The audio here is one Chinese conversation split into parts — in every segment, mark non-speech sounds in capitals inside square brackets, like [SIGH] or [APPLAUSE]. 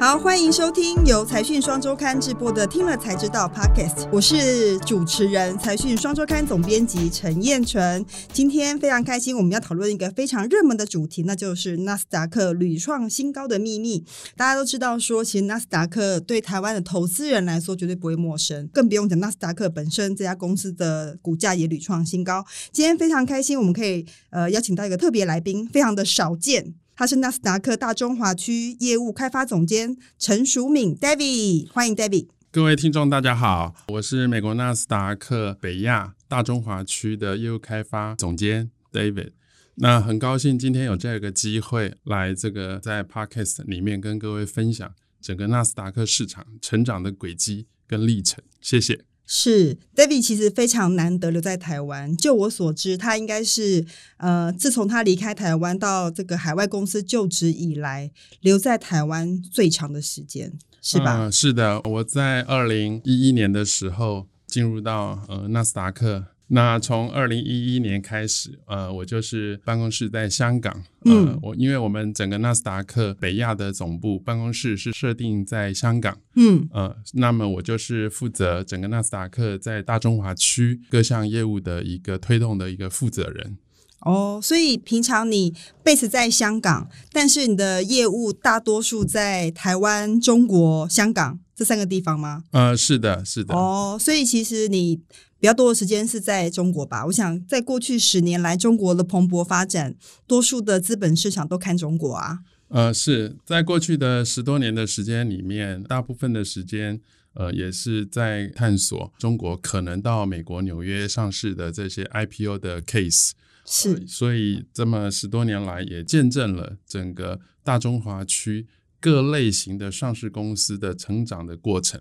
好，欢迎收听由财讯双周刊制播的《听了才知道》Podcast，我是主持人财讯双周刊总编辑陈彦纯。今天非常开心，我们要讨论一个非常热门的主题，那就是纳斯达克屡创新高的秘密。大家都知道说，其实纳斯达克对台湾的投资人来说绝对不会陌生，更不用讲纳斯达克本身这家公司的股价也屡创新高。今天非常开心，我们可以呃邀请到一个特别来宾，非常的少见。他是纳斯达克大中华区业务开发总监陈淑敏，David，欢迎 David。各位听众，大家好，我是美国纳斯达克北亚大中华区的业务开发总监 David。那很高兴今天有这个机会来这个在 Podcast 里面跟各位分享整个纳斯达克市场成长的轨迹跟历程。谢谢。是，David 其实非常难得留在台湾。就我所知，他应该是呃，自从他离开台湾到这个海外公司就职以来，留在台湾最长的时间，是吧？嗯，是的，我在二零一一年的时候进入到呃纳斯达克。那从二零一一年开始，呃，我就是办公室在香港，呃、嗯，我因为我们整个纳斯达克北亚的总部办公室是设定在香港，嗯，呃，那么我就是负责整个纳斯达克在大中华区各项业务的一个推动的一个负责人。哦，所以平常你 base 在香港，但是你的业务大多数在台湾、中国、香港这三个地方吗？呃，是的，是的。哦，所以其实你。比较多的时间是在中国吧？我想，在过去十年来，中国的蓬勃发展，多数的资本市场都看中国啊。呃，是在过去的十多年的时间里面，大部分的时间，呃，也是在探索中国可能到美国纽约上市的这些 IPO 的 case。是，呃，所以这么十多年来，也见证了整个大中华区各类型的上市公司的成长的过程。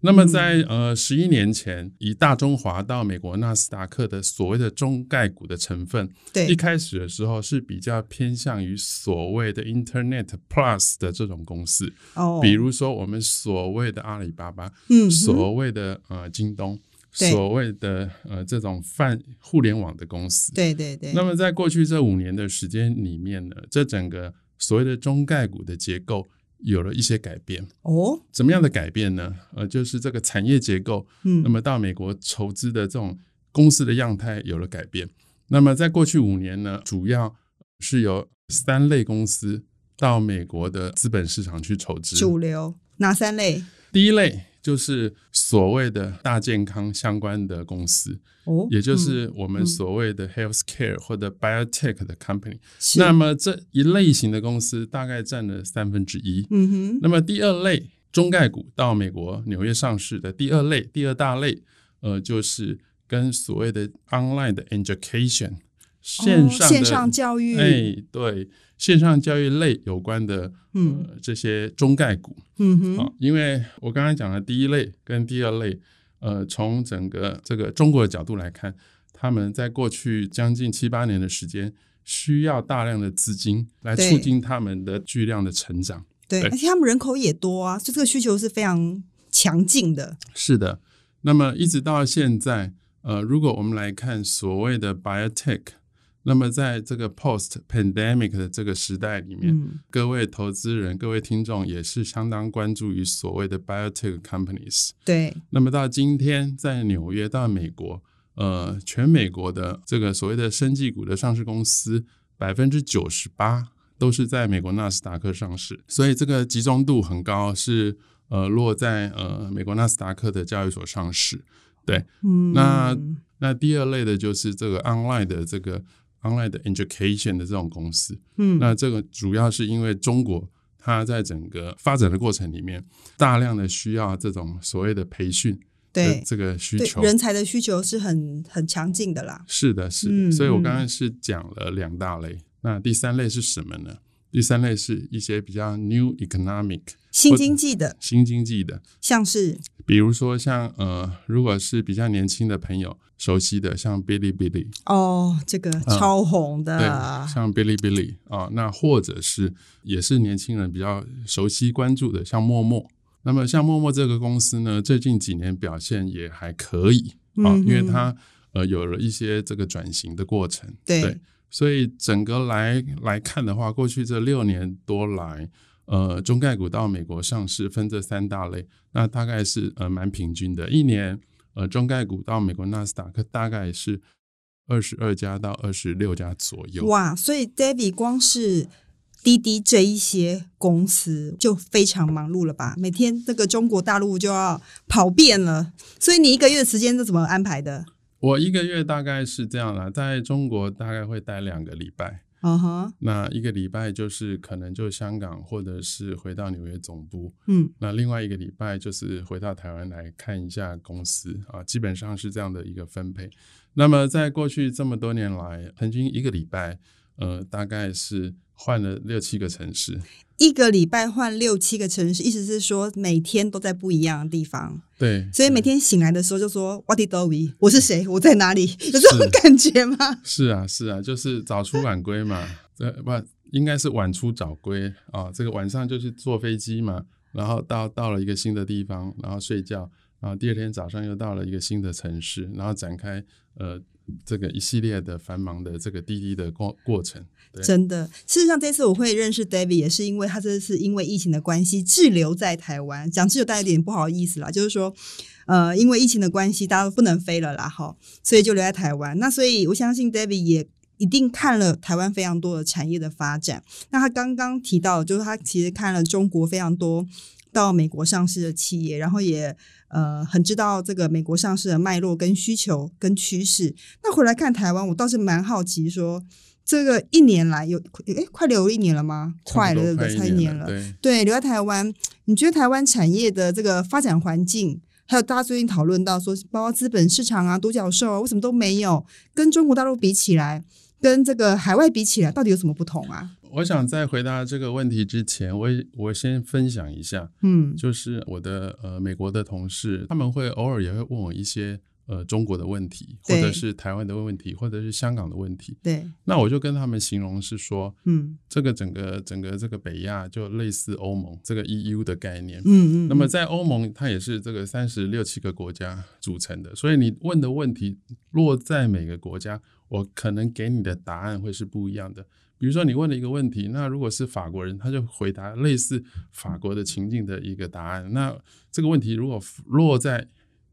那么在呃十一年前，以大中华到美国纳斯达克的所谓的中概股的成分，对，一开始的时候是比较偏向于所谓的 Internet Plus 的这种公司，哦，比如说我们所谓的阿里巴巴，嗯，所谓的呃京东，所谓的呃这种泛互联网的公司，对对对。那么在过去这五年的时间里面呢，这整个所谓的中概股的结构。有了一些改变哦，怎么样的改变呢？呃，就是这个产业结构，嗯，那么到美国筹资的这种公司的样态有了改变。那么在过去五年呢，主要是由三类公司到美国的资本市场去筹资。主流哪三类？第一类。就是所谓的大健康相关的公司，哦，也就是我们所谓的 healthcare 或者 biotech 的 company。那么这一类型的公司大概占了三分之一。嗯哼。那么第二类中概股到美国纽约上市的第二类第二大类，呃，就是跟所谓的 online 的 education 线上线上教育，哎，对。线上教育类有关的，嗯、呃，这些中概股，嗯哼，啊，因为我刚才讲的第一类跟第二类，呃，从整个这个中国的角度来看，他们在过去将近七八年的时间，需要大量的资金来促进他们的巨量的成长，对，对，而且他们人口也多啊，所以这个需求是非常强劲的。是的，那么一直到现在，呃，如果我们来看所谓的 biotech。那么，在这个 post pandemic 的这个时代里面，嗯，各位投资人、各位听众也是相当关注于所谓的 biotech companies。对。那么到今天，在纽约到美国，呃，全美国的这个所谓的生技股的上市公司，百分之九十八都是在美国纳斯达克上市，所以这个集中度很高，是呃落在呃美国纳斯达克的交易所上市。对。嗯。那那第二类的就是这个 online 的这个。Online 的 education 的这种公司，嗯，那这个主要是因为中国它在整个发展的过程里面，大量的需要这种所谓的培训，对。这个需求，人才的需求是很很强劲的啦。是的，是的，嗯，所以我刚刚是讲了两大类，那第三类是什么呢？第三类是一些比较 new economic 新经济的。新经济的，像是？比如说像呃，如果是比较年轻的朋友熟悉的，像哔哩哔哩哦，这个超红的，呃、对，像哔哩哔哩啊，那或者是也是年轻人比较熟悉关注的，像陌陌。那么像陌陌这个公司呢，最近几年表现也还可以啊，嗯、因为它呃有了一些这个转型的过程，对。对所以整个来来看的话，过去这六年多来，呃中概股到美国上市分这三大类，那大概是呃蛮平均的，一年呃中概股到美国纳斯达克大概是二十二家到二十六家左右。哇，所以 David 光是滴滴这一些公司就非常忙碌了吧？每天这个中国大陆就要跑遍了，所以你一个月的时间是怎么安排的？我一个月大概是这样啦，在中国大概会待两个礼拜。嗯哼，那一个礼拜就是可能就香港，或者是回到纽约总部。嗯，那另外一个礼拜就是回到台湾来看一下公司啊，基本上是这样的一个分配。那么在过去这么多年来，平均一个礼拜，呃，大概是换了六七个城市。一个礼拜换六七个城市，意思是说每天都在不一样的地方。对，所以每天醒来的时候就说 “What did we？” 我是谁？我在哪里？[LAUGHS] 有这种感觉吗？是啊，是啊，就是早出晚归嘛。[LAUGHS] 这不应该是晚出早归啊。这个晚上就是坐飞机嘛，然后到到了一个新的地方，然后睡觉，然后第二天早上又到了一个新的城市，然后展开呃。这个一系列的繁忙的这个滴滴的过过程，真的。事实上，这次我会认识 David 也是因为他这次因为疫情的关系滞留在台湾，讲滞留带有点不好意思啦，就是说，呃，因为疫情的关系，大家都不能飞了啦，哈，所以就留在台湾。那所以我相信 David 也一定看了台湾非常多的产业的发展。那他刚刚提到，就是他其实看了中国非常多到美国上市的企业，然后也。呃，很知道这个美国上市的脉络跟需求跟趋势。那回来看台湾，我倒是蛮好奇说，这个一年来有诶快留一年了吗？快了，对不对？快一年了。对，对，留在台湾，你觉得台湾产业的这个发展环境，还有大家最近讨论到说，包括资本市场啊、独角兽啊，为什么都没有跟中国大陆比起来，跟这个海外比起来，到底有什么不同啊？我想在回答这个问题之前，我我先分享一下，嗯，就是我的呃美国的同事，他们会偶尔也会问我一些呃中国的问题，或者是台湾的问题，或者是香港的问题。对，那我就跟他们形容是说，嗯，这个整个整个这个北亚就类似欧盟这个 EU 的概念，嗯嗯。那么在欧盟，它也是这个三十六七个国家组成的，所以你问的问题落在每个国家，我可能给你的答案会是不一样的。比如说，你问了一个问题，那如果是法国人，他就回答类似法国的情境的一个答案。那这个问题如果落在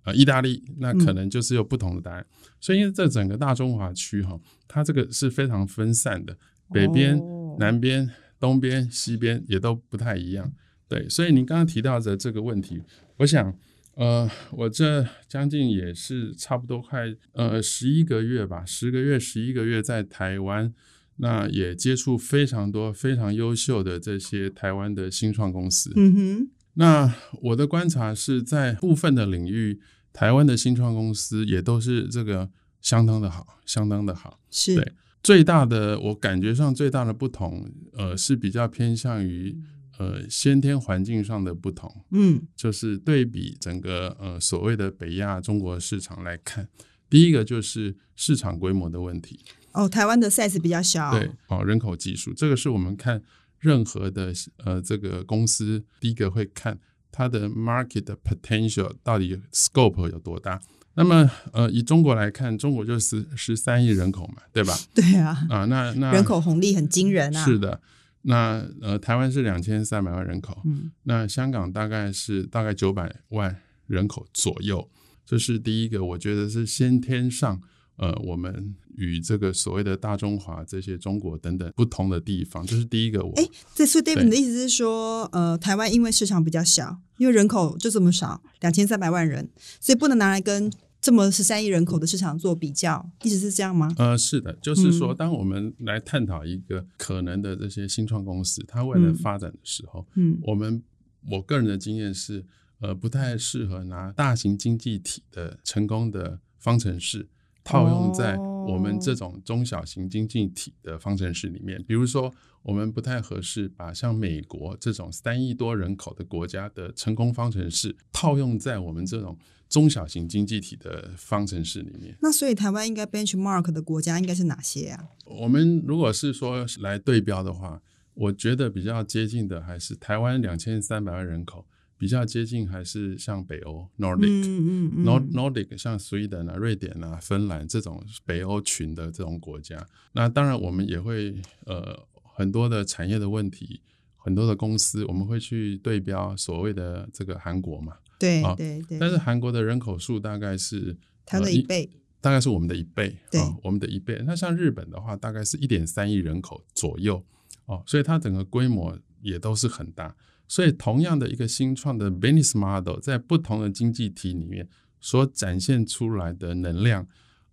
呃意大利，那可能就是有不同的答案。嗯、所以，因为这整个大中华区哈，它这个是非常分散的，北边、哦、南边、东边、西边也都不太一样。对，所以您刚刚提到的这个问题，我想，呃，我这将近也是差不多快呃十一个月吧，十个月、十一个月在台湾。那也接触非常多非常优秀的这些台湾的新创公司。嗯哼。那我的观察是在部分的领域，台湾的新创公司也都是这个相当的好，相当的好。是。对。最大的我感觉上最大的不同，呃，是比较偏向于呃先天环境上的不同。嗯。就是对比整个呃所谓的北亚中国市场来看，第一个就是市场规模的问题。哦，台湾的 size 比较小。对，哦，人口基数，这个是我们看任何的呃这个公司，第一个会看它的 market 的 potential 到底 scope 有多大。那么呃，以中国来看，中国就是十三亿人口嘛，对吧？[LAUGHS] 对啊。啊，那那人口红利很惊人啊。是的。那呃，台湾是两千三百万人口，嗯，那香港大概是大概九百万人口左右，这是第一个，我觉得是先天上。呃，我们与这个所谓的大中华这些中国等等不同的地方，这是第一个我。我哎，这所以 David 的意思是说，呃，台湾因为市场比较小，因为人口就这么少，两千三百万人，所以不能拿来跟这么十三亿人口的市场做比较，一直是这样吗？呃，是的，就是说，当我们来探讨一个可能的这些新创公司，它未来发展的时候，嗯，我们我个人的经验是，呃，不太适合拿大型经济体的成功的方程式。套用在我们这种中小型经济体的方程式里面，比如说，我们不太合适把像美国这种三亿多人口的国家的成功方程式套用在我们这种中小型经济体的方程式里面。那所以台湾应该 benchmark 的国家应该是哪些啊？我们如果是说来对标的话，我觉得比较接近的还是台湾两千三百万人口。比较接近还是像北欧 Nordic，Nordic、嗯嗯嗯、Nordic 像 Sweden 啊、瑞典啊、芬兰这种北欧群的这种国家。那当然我们也会呃很多的产业的问题很多的公司，我们会去对标所谓的这个韩国嘛，对啊对对。但是韩国的人口数大概是它的一倍，呃，大概是我们的一倍，对，啊，我们的一倍。那像日本的话，大概是一点三亿人口左右，哦，所以它整个规模也都是很大。所以同样的一个新创的 business model，在不同的经济体里面所展现出来的能量，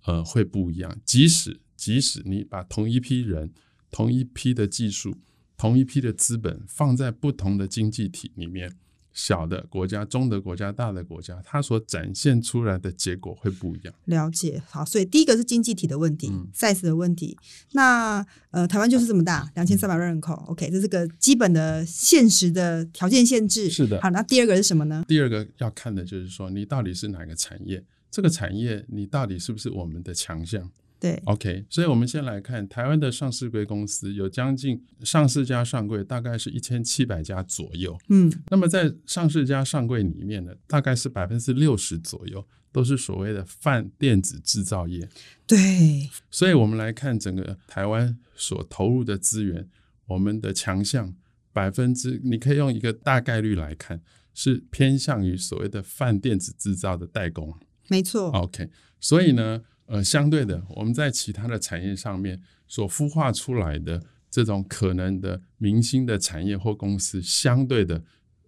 呃，会不一样。即使即使你把同一批人、同一批的技术、同一批的资本放在不同的经济体里面。小的国家、中的国家、大的国家，它所展现出来的结果会不一样。了解，好，所以第一个是经济体的问题、嗯、size 的问题。那呃，台湾就是这么大，两千三百万人口、嗯、，OK，这是个基本的现实的条件限制。是的。好，那第二个是什么呢？第二个要看的就是说，你到底是哪个产业？这个产业你到底是不是我们的强项？对，OK，所以我们先来看台湾的上市贵公司，有将近上市加上柜，大概是一千七百家左右。嗯，那么在上市加上柜里面呢，大概是百分之六十左右都是所谓的泛电子制造业。对，所以我们来看整个台湾所投入的资源，我们的强项百分之，你可以用一个大概率来看，是偏向于所谓的泛电子制造的代工。没错。OK，所以呢。呃，相对的，我们在其他的产业上面所孵化出来的这种可能的明星的产业或公司，相对的。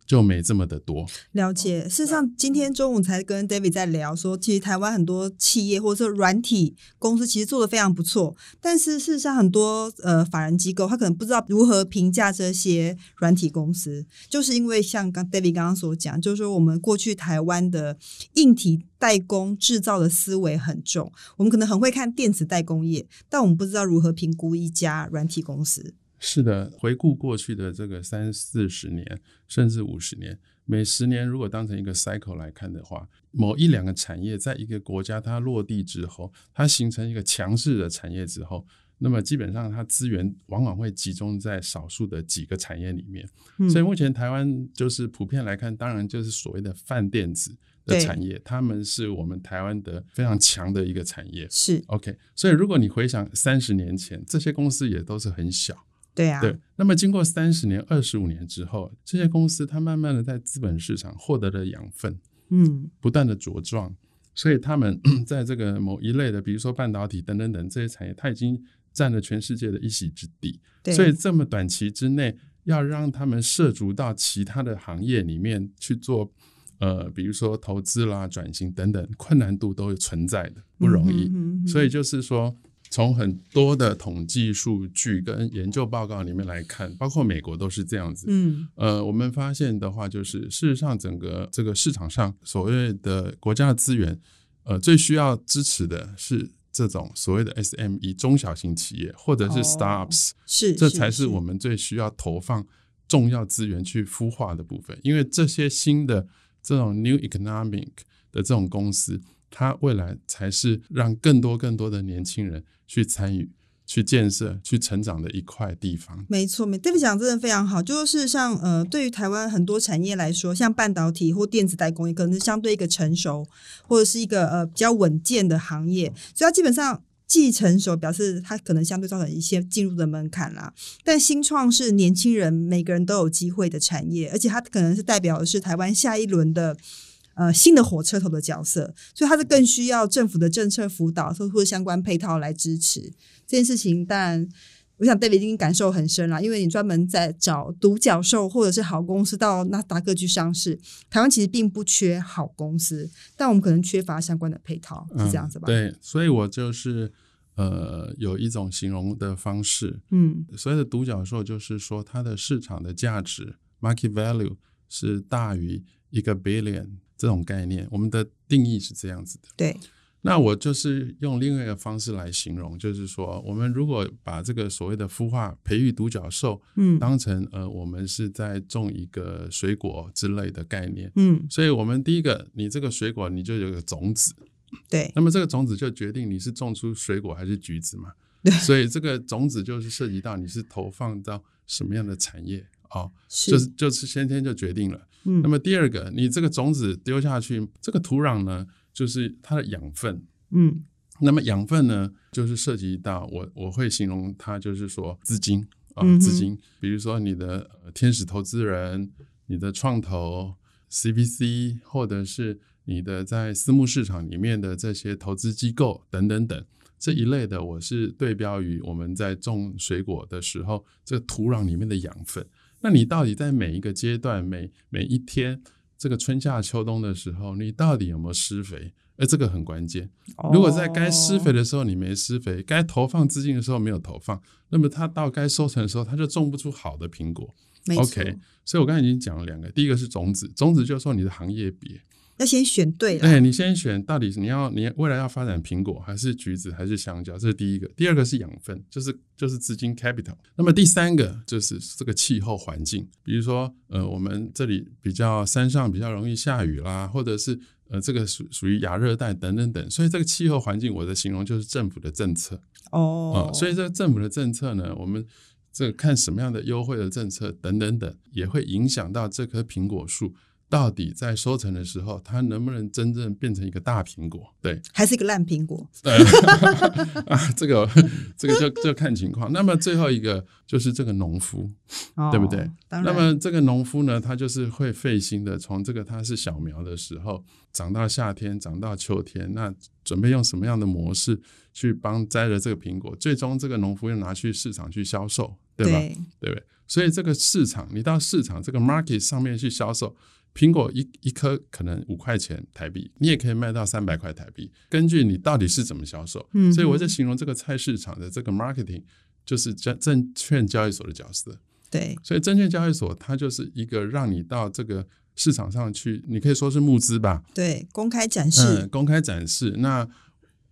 就没这么的多了解。事实上，今天中午才跟 David 在聊说，其实台湾很多企业或者说软体公司其实做得非常不错，但是事实上很多呃法人机构他可能不知道如何评价这些软体公司，就是因为像刚 David 刚刚所讲，就是说我们过去台湾的硬体代工制造的思维很重，我们可能很会看电子代工业，但我们不知道如何评估一家软体公司。是的，回顾过去的这个三四十年，甚至五十年，每十年如果当成一个 cycle 来看的话，某一两个产业在一个国家它落地之后，它形成一个强势的产业之后，那么基本上它资源往往会集中在少数的几个产业里面。嗯、所以目前台湾就是普遍来看，当然就是所谓的泛电子的产业，他们是我们台湾的非常强的一个产业。是 OK，所以如果你回想三十年前，这些公司也都是很小。对啊，对。那么经过三十年、二十五年之后，这些公司它慢慢的在资本市场获得了养分，嗯，不断的茁壮，所以他们 [CLEARS THROAT] 在这个某一类的，比如说半导体等等等这些产业，它已经占了全世界的一席之地。所以这么短期之内，要让他们涉足到其他的行业里面去做，呃，比如说投资啦、转型等等，困难度都是存在的，不容易。嗯哼嗯哼。所以就是说。从很多的统计数据跟研究报告里面来看，包括美国都是这样子。嗯，呃，我们发现的话，就是事实上整个这个市场上所谓的国家的资源，呃，最需要支持的是这种所谓的 SME 中小型企业或者是 Startups，哦，是，这才是我们最需要投放重要资源去孵化的部分，因为这些新的这种 New Economic 的这种公司。它未来才是让更多更多的年轻人去参与、去建设、去成长的一块地方。没错，没 d a v 讲真的非常好。就是像呃，对于台湾很多产业来说，像半导体或电子代工业，可能是相对一个成熟或者是一个呃比较稳健的行业，所以它基本上既成熟，表示它可能相对造成一些进入的门槛啦。但新创是年轻人每个人都有机会的产业，而且它可能是代表的是台湾下一轮的。呃，新的火车头的角色，所以它是更需要政府的政策辅导，或者相关配套来支持这件事情。但我想 David 已经感受很深了，因为你专门在找独角兽或者是好公司到纳斯达克去上市。台湾其实并不缺好公司，但我们可能缺乏相关的配套，是这样子吧？嗯、对，所以我就是呃有一种形容的方式，嗯，所谓的独角兽就是说它的市场的价值 （market value） 是大于一个 billion。这种概念，我们的定义是这样子的。对，那我就是用另外一个方式来形容，就是说，我们如果把这个所谓的孵化、培育独角兽，嗯，当成呃，我们是在种一个水果之类的概念，嗯，所以我们第一个，你这个水果你就有个种子，对，那么这个种子就决定你是种出水果还是橘子嘛，[LAUGHS] 对，所以这个种子就是涉及到你是投放到什么样的产业。哦，是。就是就是先天就决定了。嗯，那么第二个，你这个种子丢下去，这个土壤呢，就是它的养分。嗯，那么养分呢，就是涉及到我我会形容它，就是说资金啊资金，比如说你的天使投资人、你的创投、CVC，或者是你的在私募市场里面的这些投资机构等等等这一类的，我是对标于我们在种水果的时候，这土壤里面的养分。那你到底在每一个阶段、每每一天，这个春夏秋冬的时候，你到底有没有施肥？而这个很关键。如果在该施肥的时候你没施肥，该投放资金的时候没有投放，那么它到该收成的时候，它就种不出好的苹果。OK，所以我刚才已经讲了两个，第一个是种子，种子就是说你的行业别。要先选对了，对，你先选到底是你要你未来要发展苹果还是橘子还是香蕉，这是第一个。第二个是养分，就是就是资金 capital。那么第三个就是这个气候环境，比如说呃我们这里比较山上比较容易下雨啦，或者是呃这个属属于亚热带等等等，所以这个气候环境我的形容就是政府的政策哦、呃。所以这个政府的政策呢，我们这个看什么样的优惠的政策等等等，也会影响到这棵苹果树。到底在收成的时候，它能不能真正变成一个大苹果？对，还是一个烂苹果？对 [LAUGHS] 啊，这个这个就就看情况。那么最后一个就是这个农夫，哦、对不对？那么这个农夫呢，他就是会费心的，从这个他是小苗的时候，长到夏天，长到秋天，那准备用什么样的模式去帮摘了这个苹果？最终这个农夫又拿去市场去销售，对吧？对，对不对？所以这个市场，你到市场这个 market 上面去销售。苹果一一颗可能五块钱台币，你也可以卖到三百块台币，根据你到底是怎么销售。嗯，所以我在形容这个菜市场的这个 marketing 就是证证券交易所的角色。对，所以证券交易所它就是一个让你到这个市场上去，你可以说是募资吧。对，公开展示。嗯，公开展示。那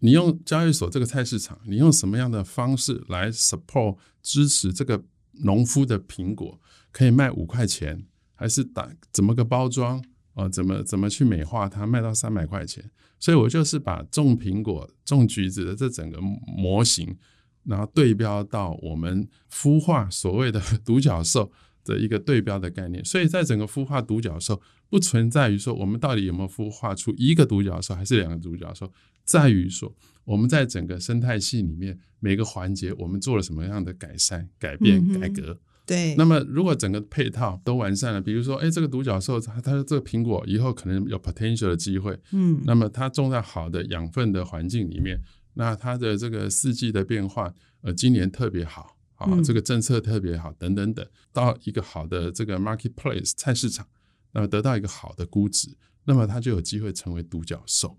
你用交易所这个菜市场，你用什么样的方式来 support 支持这个农夫的苹果可以卖五块钱？还是打怎么个包装啊、呃？怎么怎么去美化它，卖到三百块钱？所以我就是把种苹果、种橘子的这整个模型，然后对标到我们孵化所谓的独角兽的一个对标的概念。所以在整个孵化独角兽，不存在于说我们到底有没有孵化出一个独角兽还是两个独角兽，在于说我们在整个生态系里面每个环节我们做了什么样的改善、改变、改革。对，那么如果整个配套都完善了，比如说，哎，这个独角兽它它这个苹果以后可能有 potential 的机会，嗯，那么它种在好的养分的环境里面，那它的这个四季的变化，呃，今年特别好，啊，这个政策特别好，等等等，到一个好的这个 marketplace 菜市场，那么得到一个好的估值，那么它就有机会成为独角兽。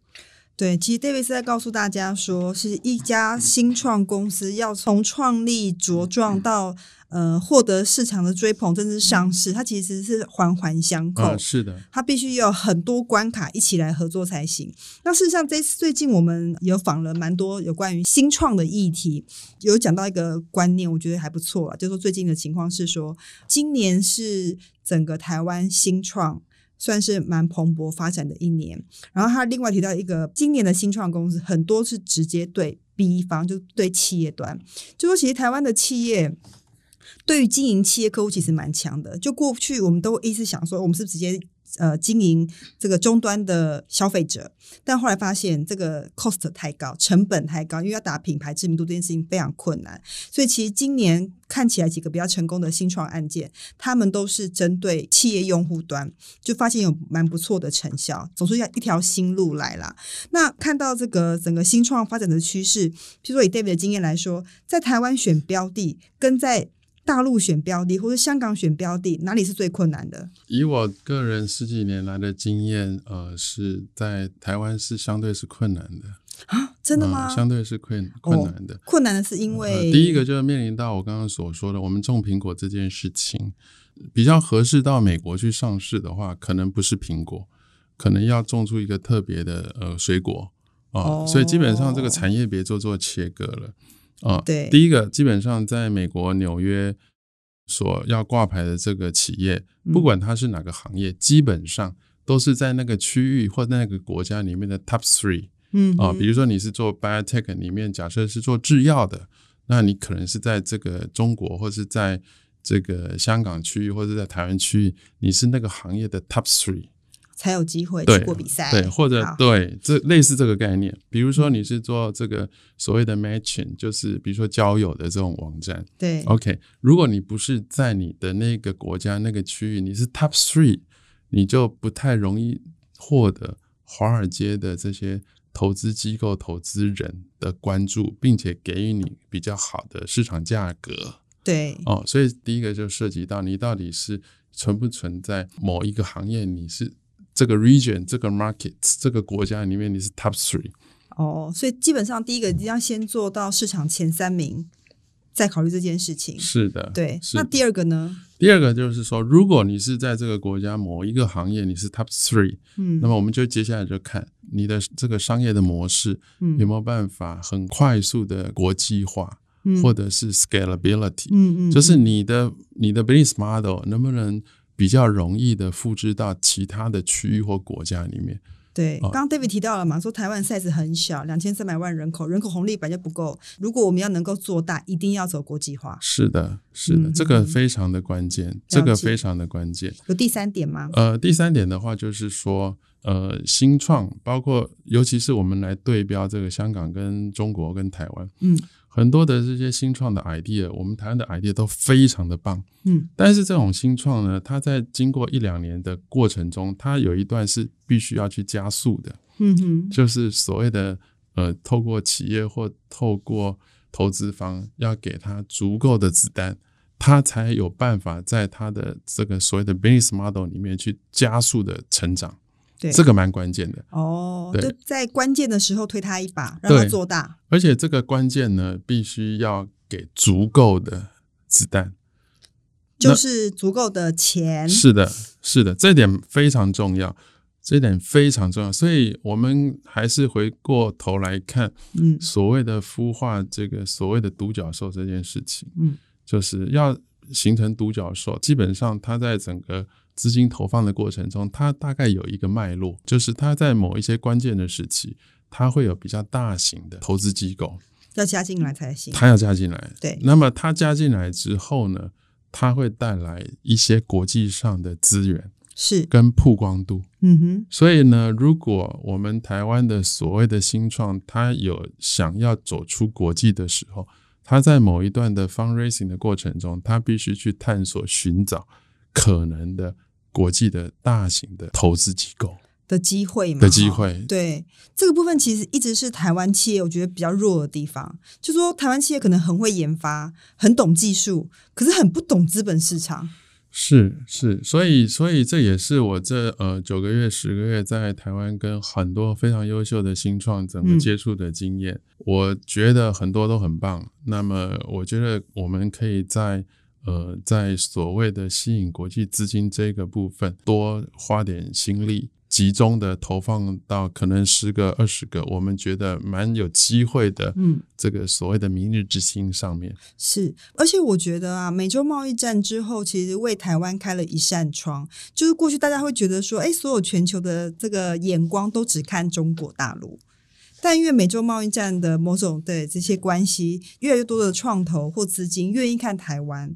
对，其实 David 是在告诉大家说，是一家新创公司要从创立茁壮到呃获得市场的追捧，甚至上市，它其实是环环相扣。啊，是的，它必须有很多关卡一起来合作才行。那事实上，这次最近我们有访了蛮多有关于新创的议题，有讲到一个观念，我觉得还不错啊，就是说最近的情况是说，今年是整个台湾新创。算是蛮蓬勃发展的一年，然后他另外提到一个今年的新创公司很多是直接对 B 方，就对企业端，就说其实台湾的企业对于经营企业客户其实蛮强的，就过去我们都一直想说，我们是直接。呃，经营这个终端的消费者，但后来发现这个 cost 太高，成本太高，因为要打品牌知名度这件事情非常困难。所以其实今年看起来几个比较成功的新创案件，他们都是针对企业用户端，就发现有蛮不错的成效，走出一一条新路来了。那看到这个整个新创发展的趋势，譬如说以 David 的经验来说，在台湾选标的跟在大陆选标的或者香港选标的，哪里是最困难的？以我个人十几年来的经验，呃，是在台湾是相对是困难的啊，真的吗？呃、相对是困困难的、哦，困难的是因为、呃、第一个就是面临到我刚刚所说的，我们种苹果这件事情比较合适到美国去上市的话，可能不是苹果，可能要种出一个特别的呃水果啊、呃哦，所以基本上这个产业别做做切割了。啊、哦，对，第一个基本上在美国纽约所要挂牌的这个企业，不管它是哪个行业，嗯、基本上都是在那个区域或那个国家里面的 top three。嗯，啊，比如说你是做 biotech 里面，假设是做制药的，那你可能是在这个中国或是在这个香港区域或者在台湾区域，你是那个行业的 top three。才有机会去过比赛，对，或者对这类似这个概念。比如说你是做这个所谓的 matching，就是比如说交友的这种网站，对，OK。如果你不是在你的那个国家那个区域，你是 top three，你就不太容易获得华尔街的这些投资机构、投资人的关注，并且给予你比较好的市场价格。对，哦，所以第一个就涉及到你到底是存不存在某一个行业，你是。这个 region 这个 market 这个国家里面你是 top three 哦，所以基本上第一个一定要先做到市场前三名，再考虑这件事情。是的，对。那第二个呢？第二个就是说，如果你是在这个国家某一个行业你是 top three，嗯，那么我们就接下来就看你的这个商业的模式，嗯，有没有办法很快速的国际化，嗯，或者是 scalability，嗯嗯，就是你的你的 business model 能不能比较容易的复制到其他的区域或国家里面。对，刚刚 David 提到了嘛，说台湾 size 很小，两千三百万人口，人口红利本来就不够。如果我们要能够做大，一定要走国际化。是的，是的，嗯、这个非常的关键，这个非常的关键。有第三点吗？呃，第三点的话就是说，呃，新创，包括尤其是我们来对标这个香港跟中国跟台湾，嗯。很多的这些新创的 idea，我们台湾的 idea 都非常的棒，嗯，但是这种新创呢，它在经过一两年的过程中，它有一段是必须要去加速的，嗯哼，就是所谓的呃，透过企业或透过投资方要给他足够的子弹，他才有办法在他的这个所谓的 business model 里面去加速的成长。对，这个蛮关键的哦，就在关键的时候推他一把，让他做大。而且这个关键呢，必须要给足够的子弹，就是足够的钱。是的，是的，这点非常重要，这点非常重要。所以我们还是回过头来看，嗯，所谓的孵化这个所谓的独角兽这件事情，嗯，就是要形成独角兽，基本上它在整个。资金投放的过程中，它大概有一个脉络，就是它在某一些关键的时期，它会有比较大型的投资机构要加进来才行。它要加进来，对。那么它加进来之后呢，它会带来一些国际上的资源，是跟曝光度。嗯哼。所以呢，如果我们台湾的所谓的新创，它有想要走出国际的时候，它在某一段的 fundraising 的过程中，它必须去探索寻找。可能的国际的大型的投资机构的机会嘛？的机会，对这个部分其实一直是台湾企业我觉得比较弱的地方。就说台湾企业可能很会研发，很懂技术，可是很不懂资本市场。是是，所以所以这也是我这呃九个月十个月在台湾跟很多非常优秀的新创整个接触的经验，嗯，我觉得很多都很棒。那么我觉得我们可以在。呃，在所谓的吸引国际资金这个部分，多花点心力，集中的投放到可能十个、二十个，我们觉得蛮有机会的。嗯，这个所谓的明日之星上面是，而且我觉得啊，美洲贸易战之后，其实为台湾开了一扇窗。就是过去大家会觉得说，哎，所有全球的这个眼光都只看中国大陆，但因为美洲贸易战的某种对这些关系，越来越多的创投或资金愿意看台湾。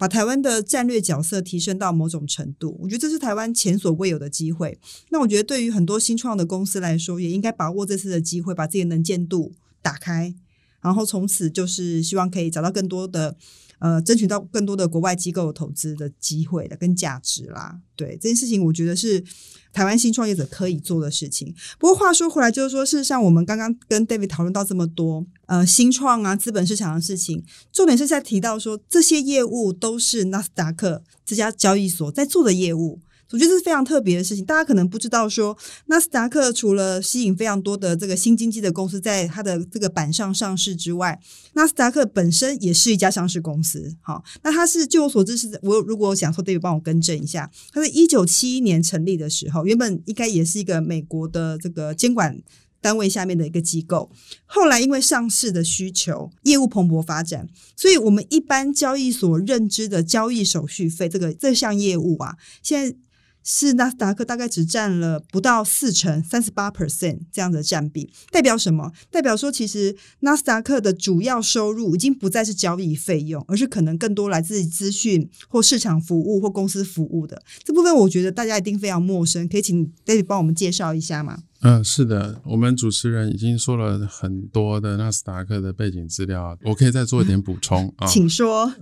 把台湾的战略角色提升到某种程度，我觉得这是台湾前所未有的机会。那我觉得对于很多新创的公司来说，也应该把握这次的机会，把自己的能见度打开，然后从此就是希望可以找到更多的。呃，争取到更多的国外机构投资的机会的跟价值啦，对这件事情，我觉得是台湾新创业者可以做的事情。不过话说回来，就是说，事实上，我们刚刚跟 David 讨论到这么多，呃，新创啊，资本市场的事情，重点是在提到说，这些业务都是纳斯达克这家交易所在做的业务。我觉得这是非常特别的事情，大家可能不知道说，纳斯达克除了吸引非常多的这个新经济的公司在它的这个板上上市之外，纳斯达克本身也是一家上市公司。好，那它是据我所知是，我如果我想说，David 帮我更正一下，它是一九七一年成立的时候，原本应该也是一个美国的这个监管单位下面的一个机构，后来因为上市的需求，业务蓬勃发展，所以我们一般交易所认知的交易手续费这个这项业务啊，现在。是纳斯达克大概只占了不到四成，三十八 percent 这样的占比，代表什么？代表说，其实纳斯达克的主要收入已经不再是交易费用，而是可能更多来自于资讯或市场服务或公司服务的这部分。我觉得大家一定非常陌生，可以请 David 帮我们介绍一下吗？嗯，是的，我们主持人已经说了很多的纳斯达克的背景资料，我可以再做一点补充 [LAUGHS] 啊。请说。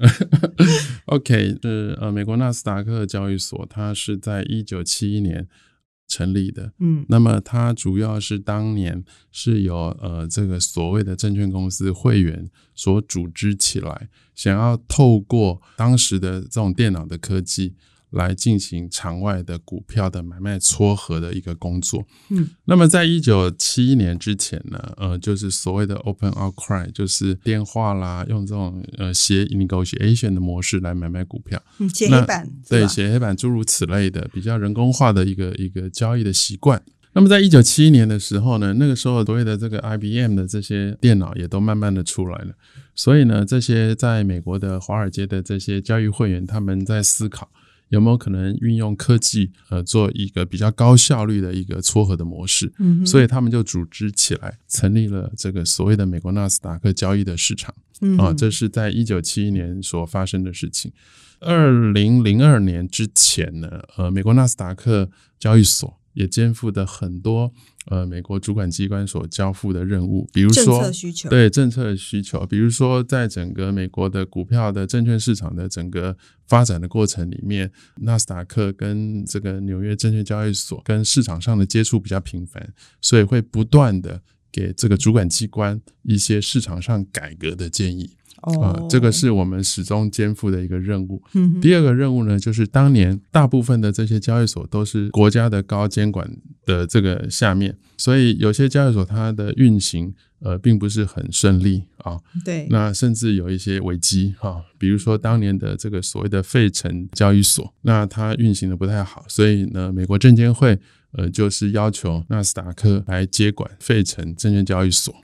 [LAUGHS] OK，是呃，美国纳斯达克交易所，它是在一九七一年成立的。嗯，那么它主要是当年是由呃这个所谓的证券公司会员所组织起来，想要透过当时的这种电脑的科技。来进行场外的股票的买卖撮合的一个工作。嗯，那么在一九七一年之前呢，呃，就是所谓的 open outcry，就是电话啦，用这种呃写 negotiation 的模式来买卖股票。嗯，写黑板。对，写黑板诸如此类的比较人工化的一个一个交易的习惯。那么在一九七一年的时候呢，那个时候所谓的这个 IBM 的这些电脑也都慢慢的出来了。所以呢，这些在美国的华尔街的这些交易会员，他们在思考。有没有可能运用科技，呃，做一个比较高效率的一个撮合的模式？嗯，所以他们就组织起来，成立了这个所谓的美国纳斯达克交易的市场。嗯，啊，这是在一九七一年所发生的事情。二零零二年之前呢，呃，美国纳斯达克交易所也肩负的很多。呃，美国主管机关所交付的任务，比如说政策需求，对政策的需求，比如说在整个美国的股票的证券市场的整个发展的过程里面，纳斯达克跟这个纽约证券交易所跟市场上的接触比较频繁，所以会不断的给这个主管机关一些市场上改革的建议。啊、呃，这个是我们始终肩负的一个任务。嗯，第二个任务呢，就是当年大部分的这些交易所都是国家的高监管的这个下面，所以有些交易所它的运行呃并不是很顺利啊。对，那甚至有一些危机哈，比如说当年的这个所谓的费城交易所，那它运行的不太好，所以呢，美国证监会呃就是要求纳斯达克来接管费城证券交易所。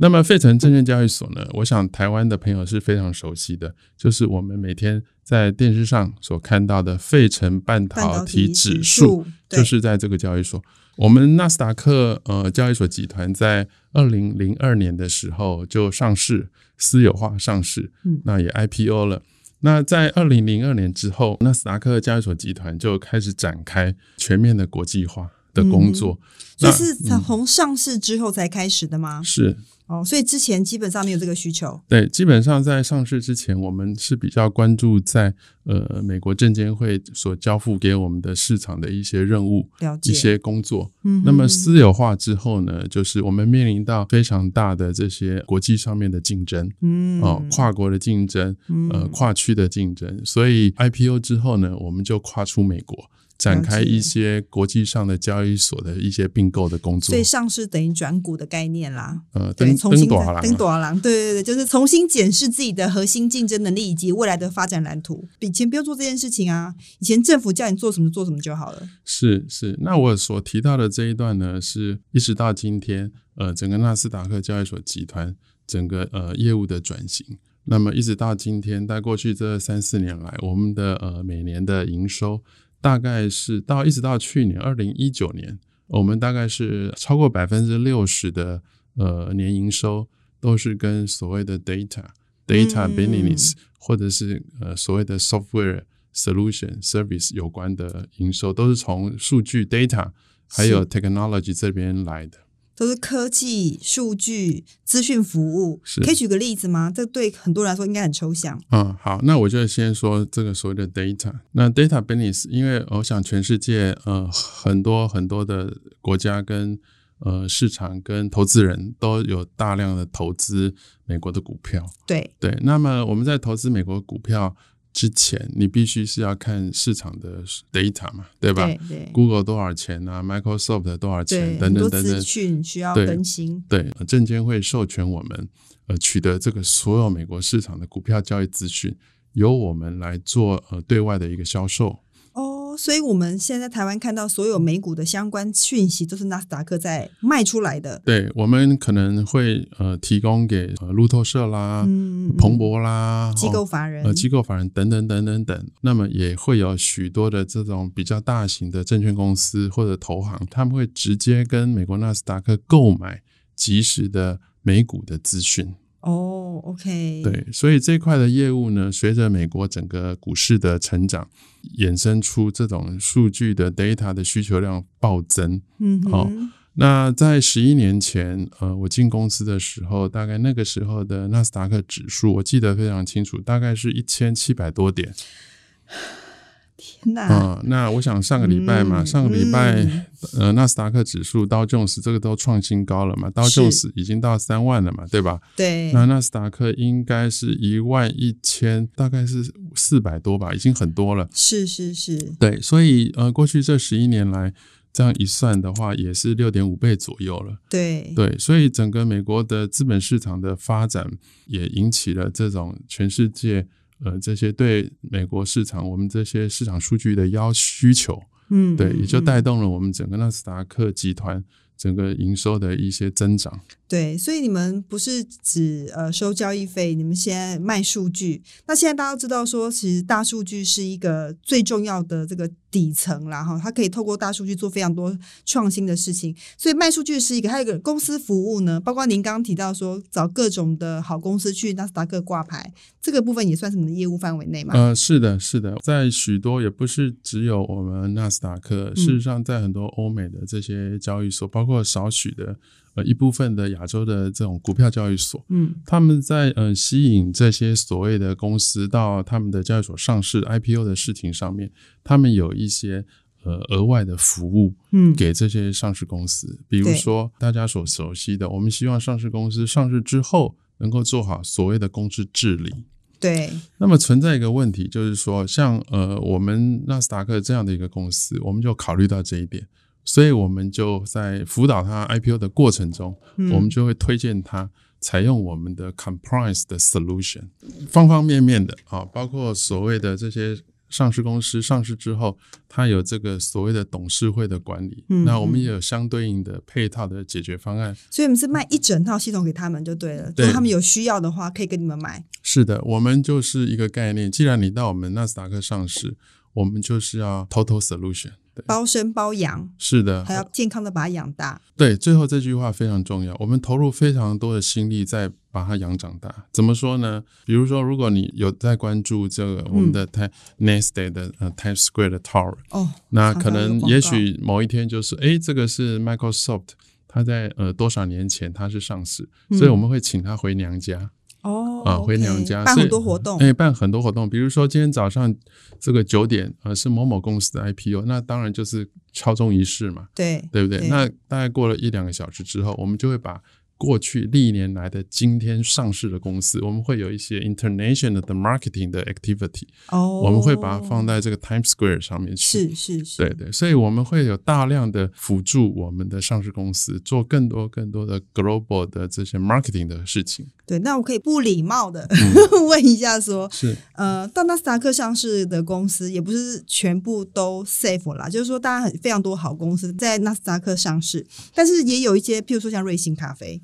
那么费城证券交易所呢？我想台湾的朋友是非常熟悉的，就是我们每天在电视上所看到的费城半导体指数，就是在这个交易所。我们纳斯达克呃交易所集团在二零零二年的时候就上市，私有化上市，嗯，那也 IPO 了。那在二零零二年之后，纳斯达克交易所集团就开始展开全面的国际化。的工作，这、嗯、是从上市之后才开始的吗？是哦，所以之前基本上没有这个需求。对，基本上在上市之前，我们是比较关注在呃美国证监会所交付给我们的市场的一些任务、一些工作。嗯，那么私有化之后呢，就是我们面临到非常大的这些国际上面的竞争，嗯，哦，跨国的竞争，呃，跨区的竞争。所以 IPO 之后呢，我们就跨出美国。展开一些国际上的交易所的一些并购的工作，所以上市等于转股的概念啦。呃，登登多少郎？登多少郎？对对对，就是重新检视自己的核心竞争能力以及未来的发展蓝图。以前不要做这件事情啊，以前政府叫你做什么做什么就好了。是是，那我所提到的这一段呢，是一直到今天，呃，整个纳斯达克交易所集团整个呃业务的转型，那么一直到今天，在过去这三四年来，我们的呃每年的营收。大概是到一直到去年二零一九年，我们大概是超过百分之六十的呃年营收都是跟所谓的 data data business 或者是呃所谓的 software solution service 有关的营收，都是从数据 data 还有 technology 这边来的。都是科技、数据、资讯服务，是可以举个例子吗？这对很多人来说应该很抽象。嗯，好，那我就先说这个所谓的 data。那 data business，因为我想全世界呃很多很多的国家跟呃市场跟投资人都有大量的投资美国的股票。对对，那么我们在投资美国股票。之前你必须是要看市场的 data 嘛，对吧？对对。Google 多少钱啊？Microsoft 多少钱？等等等等。资讯需要更新。对，对，证监会授权我们呃取得这个所有美国市场的股票交易资讯，由我们来做呃对外的一个销售。所以我们现在在台湾看到所有美股的相关讯息，都是纳斯达克在卖出来的。对，我们可能会呃提供给呃路透社啦、嗯、彭博啦、机构法人、呃机构法人等等等等等。那么也会有许多的这种比较大型的证券公司或者投行，他们会直接跟美国纳斯达克购买即时的美股的资讯。哦、oh，OK，对，所以这块的业务呢，随着美国整个股市的成长，衍生出这种数据的 data 的需求量暴增。嗯好，哦，那在十一年前，呃，我进公司的时候，大概那个时候的纳斯达克指数，我记得非常清楚，大概是一千七百多点。[SIGHS] 天哪！啊、嗯，那我想上个礼拜嘛，嗯、上个礼拜、嗯、呃，纳斯达克指数道琼斯这个都创新高了嘛，道琼斯已经到三万了嘛，对吧？对。那纳斯达克应该是一万一千，大概是四百多吧，已经很多了。是是是。对，所以呃，过去这十一年来这样一算的话，也是六点五倍左右了。对对，所以整个美国的资本市场的发展也引起了这种全世界。呃，这些对美国市场，我们这些市场数据的要需求，嗯，对，也就带动了我们整个纳斯达克集团整个营收的一些增长。对，所以你们不是只呃收交易费，你们现在卖数据。那现在大家都知道说，其实大数据是一个最重要的这个底层啦，哈，它可以透过大数据做非常多创新的事情。所以卖数据是一个，还有一个公司服务呢，包括您刚刚提到说找各种的好公司去纳斯达克挂牌，这个部分也算是你的业务范围内吗？呃，是的，是的，在许多也不是只有我们纳斯达克，事实上在很多欧美的这些交易所，包括少许的。呃，一部分的亚洲的这种股票交易所，嗯，他们在呃吸引这些所谓的公司到他们的交易所上市 IPO 的事情上面，他们有一些呃额外的服务，嗯，给这些上市公司，嗯，比如说大家所熟悉的，我们希望上市公司上市之后能够做好所谓的公司治理，对。那么存在一个问题，就是说像呃我们纳斯达克这样的一个公司，我们就考虑到这一点。所以我们就在辅导他 IPO 的过程中，嗯、我们就会推荐他采用我们的 compliance 的 solution，方方面面的啊，包括所谓的这些上市公司上市之后，它有这个所谓的董事会的管理，嗯、那我们也有相对应的配套的解决方案。所以我们是卖一整套系统给他们就对了，对，他们有需要的话可以跟你们买。是的，我们就是一个概念，既然你到我们纳斯达克上市，我们就是要 total solution。包生包养，是的，还要健康的把它养大。对，最后这句话非常重要。我们投入非常多的心力在把它养长大。怎么说呢？比如说，如果你有在关注这个我们的 Nasdaq 的呃 Times Square 的 Tower，哦，那可能也许某一天就是，哎，这个是 Microsoft，他在呃多少年前他是上市，所以我们会请他回娘家。哦，啊，回娘家，办很多活动，哎，办很多活动，比如说今天早上这个九点，呃，是某某公司的 IPO，那当然就是敲钟仪式嘛，对，对不对？对，那大概过了一两个小时之后，我们就会把。过去历年来的今天上市的公司，我们会有一些 international 的 marketing 的 activity，哦，我们会把它放在这个 Times Square 上面去，是是是，对对，所以我们会有大量的辅助我们的上市公司做更多更多的 global 的这些 marketing 的事情。对，那我可以不礼貌的、嗯、[LAUGHS] 问一下说，是。呃，到纳斯达克上市的公司也不是全部都 safe 啦，就是说，大家很非常多好公司在纳斯达克上市，但是也有一些，譬如说像瑞幸咖啡。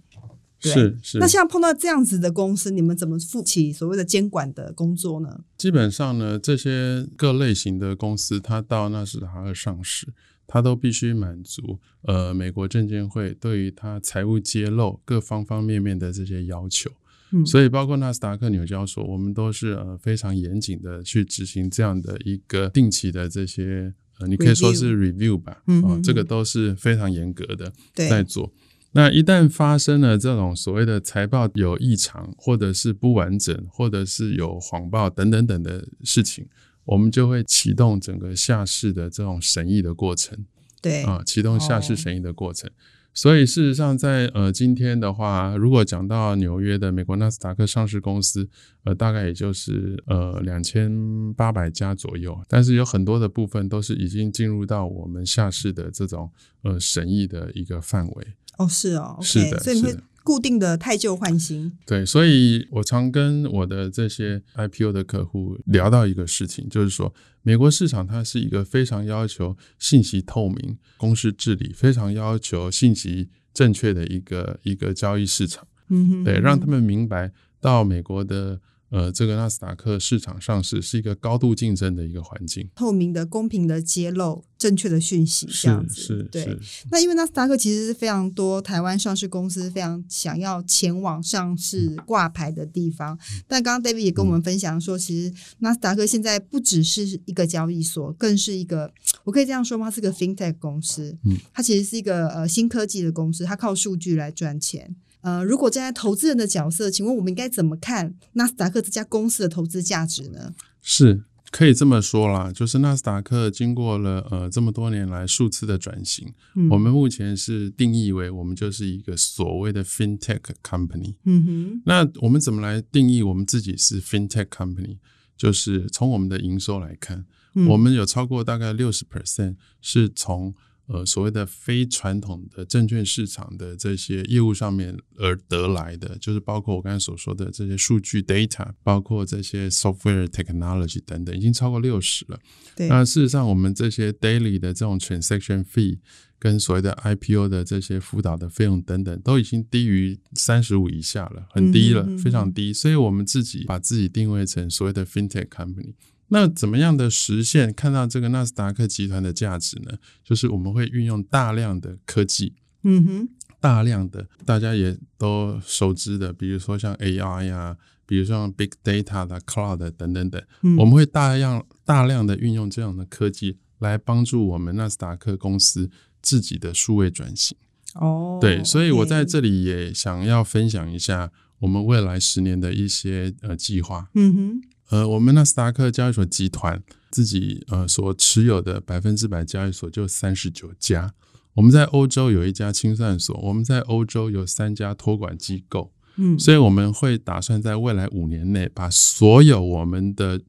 对是是，那像碰到这样子的公司，你们怎么负起所谓的监管的工作呢？基本上呢，这些各类型的公司，它到纳斯达克上市，它都必须满足呃美国证监会对于它财务揭露各方方面面的这些要求。嗯，所以包括纳斯达克、纽交所，我们都是呃非常严谨的去执行这样的一个定期的这些呃，你可以说是 review 吧，啊、嗯呃，这个都是非常严格的在做。那一旦发生了这种所谓的财报有异常，或者是不完整，或者是有谎报等等等的事情，我们就会启动整个下市的这种审议的过程。对啊，启动下市审议的过程。哦、所以事实上在，在呃今天的话，如果讲到纽约的美国纳斯达克上市公司，呃，大概也就是呃两千八百家左右，但是有很多的部分都是已经进入到我们下市的这种呃审议的一个范围。哦，是哦，okay, 是的，所以你会固定的太旧换新。对，所以我常跟我的这些 IPO 的客户聊到一个事情，就是说，美国市场它是一个非常要求信息透明、公司治理，非常要求信息正确的一个一个交易市场。嗯哼，对，让他们明白到美国的。呃，这个纳斯达克市场上市是一个高度竞争的一个环境，透明的、公平的揭露正确的讯息，这样子。是是，对。是那因为纳斯达克其实是非常多台湾上市公司非常想要前往上市挂牌的地方，嗯、但刚刚 David 也跟我们分享说，嗯、其实纳斯达克现在不只是一个交易所，更是一个，我可以这样说吗？它是个 FinTech 公司，嗯，它其实是一个呃新科技的公司，它靠数据来赚钱。呃，如果站在投资人的角色，请问我们应该怎么看纳斯达克这家公司的投资价值呢？是可以这么说啦，就是纳斯达克经过了呃这么多年来数次的转型，嗯、我们目前是定义为我们就是一个所谓的 FinTech Company。嗯哼，那我们怎么来定义我们自己是 FinTech Company？就是从我们的营收来看，嗯、我们有超过大概六十 percent 是从。呃，所谓的非传统的证券市场的这些业务上面而得来的，就是包括我刚才所说的这些数据 data，包括这些 software technology 等等，已经超过六十了。对，那事实上，我们这些 daily 的这种 transaction fee 跟所谓的 IPO 的这些辅导的费用等等，都已经低于三十五以下了，很低了，非常低。所以我们自己把自己定位成所谓的 fintech company。那怎么样的实现看到这个纳斯达克集团的价值呢？就是我们会运用大量的科技，嗯哼，大量的大家也都熟知的，比如说像 AI 呀、啊，比如说像 Big Data 的 Cloud 等等等，嗯、我们会大量大量的运用这样的科技来帮助我们纳斯达克公司自己的数位转型。哦，对，所以我在这里也想要分享一下我们未来十年的一些呃计划。嗯哼。呃，我们纳斯达克交易所集团自己呃所持有的百分之百交易所就三十九家。我们在欧洲有一家清算所，我们在欧洲有三家托管机构。嗯，所以我们会打算在未来五年内把所有我们的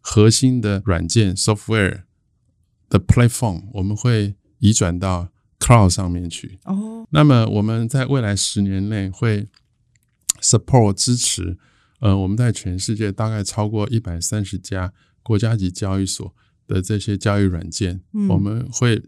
核心的软件 software 的 platform 我们会移转到 cloud 上面去。哦，那么我们在未来十年内会 support 支持。呃，我们在全世界大概超过一百三十家国家级交易所的这些交易软件，嗯、我们会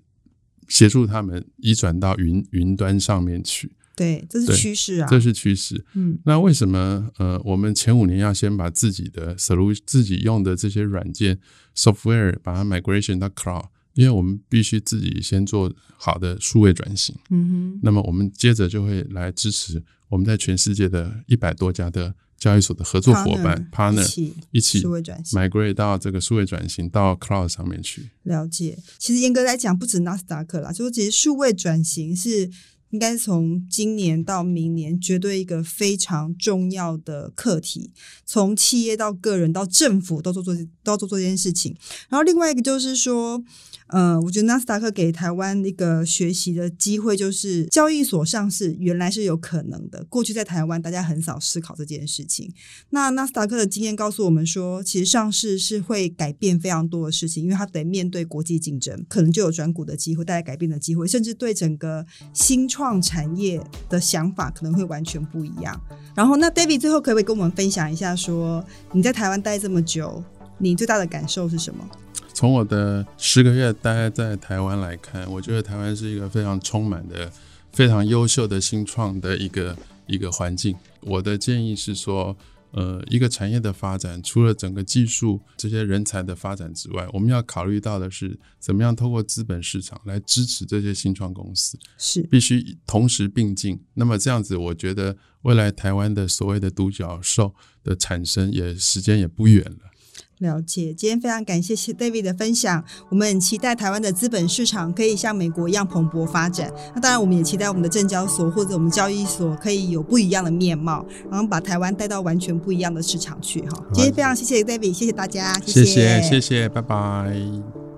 协助他们移转到云云端上面去。对，这是趋势啊，这是趋势。嗯，那为什么呃，我们前五年要先把自己的 solution 自己用的这些软件 software 把它 migration 到 cloud？因为我们必须自己先做好的数位转型。嗯哼，那么我们接着就会来支持我们在全世界的一百多家的。交易所的合作伙伴 partner 一起数位转型，migrate 到这个数位转型到 cloud 上面去。了解，其实严格来讲，不止纳斯达克啦，就是其实数位转型是应该从今年到明年，绝对一个非常重要的课题。从企业到个人到政府，都做做都要做做这件事情。然后另外一个就是说。呃，我觉得纳斯达克给台湾一个学习的机会，就是交易所上市原来是有可能的。过去在台湾，大家很少思考这件事情。那纳斯达克的经验告诉我们说，其实上市是会改变非常多的事情，因为它得面对国际竞争，可能就有转股的机会，带来改变的机会，甚至对整个新创产业的想法可能会完全不一样。然后，那 David 最后可不可以跟我们分享一下说，说你在台湾待这么久，你最大的感受是什么？从我的十个月待在台湾来看，我觉得台湾是一个非常充满的、非常优秀的新创的一个一个环境。我的建议是说，呃，一个产业的发展，除了整个技术这些人才的发展之外，我们要考虑到的是，怎么样透过资本市场来支持这些新创公司，是必须同时并进。那么这样子，我觉得未来台湾的所谓的独角兽的产生，也时间也不远了。了解，今天非常感谢 David 的分享。我们很期待台湾的资本市场可以像美国一样蓬勃发展。那当然，我们也期待我们的证交所或者我们交易所可以有不一样的面貌，然后把台湾带到完全不一样的市场去。哈，今天非常谢谢 David，谢谢大家，谢谢，谢谢，谢谢，拜拜。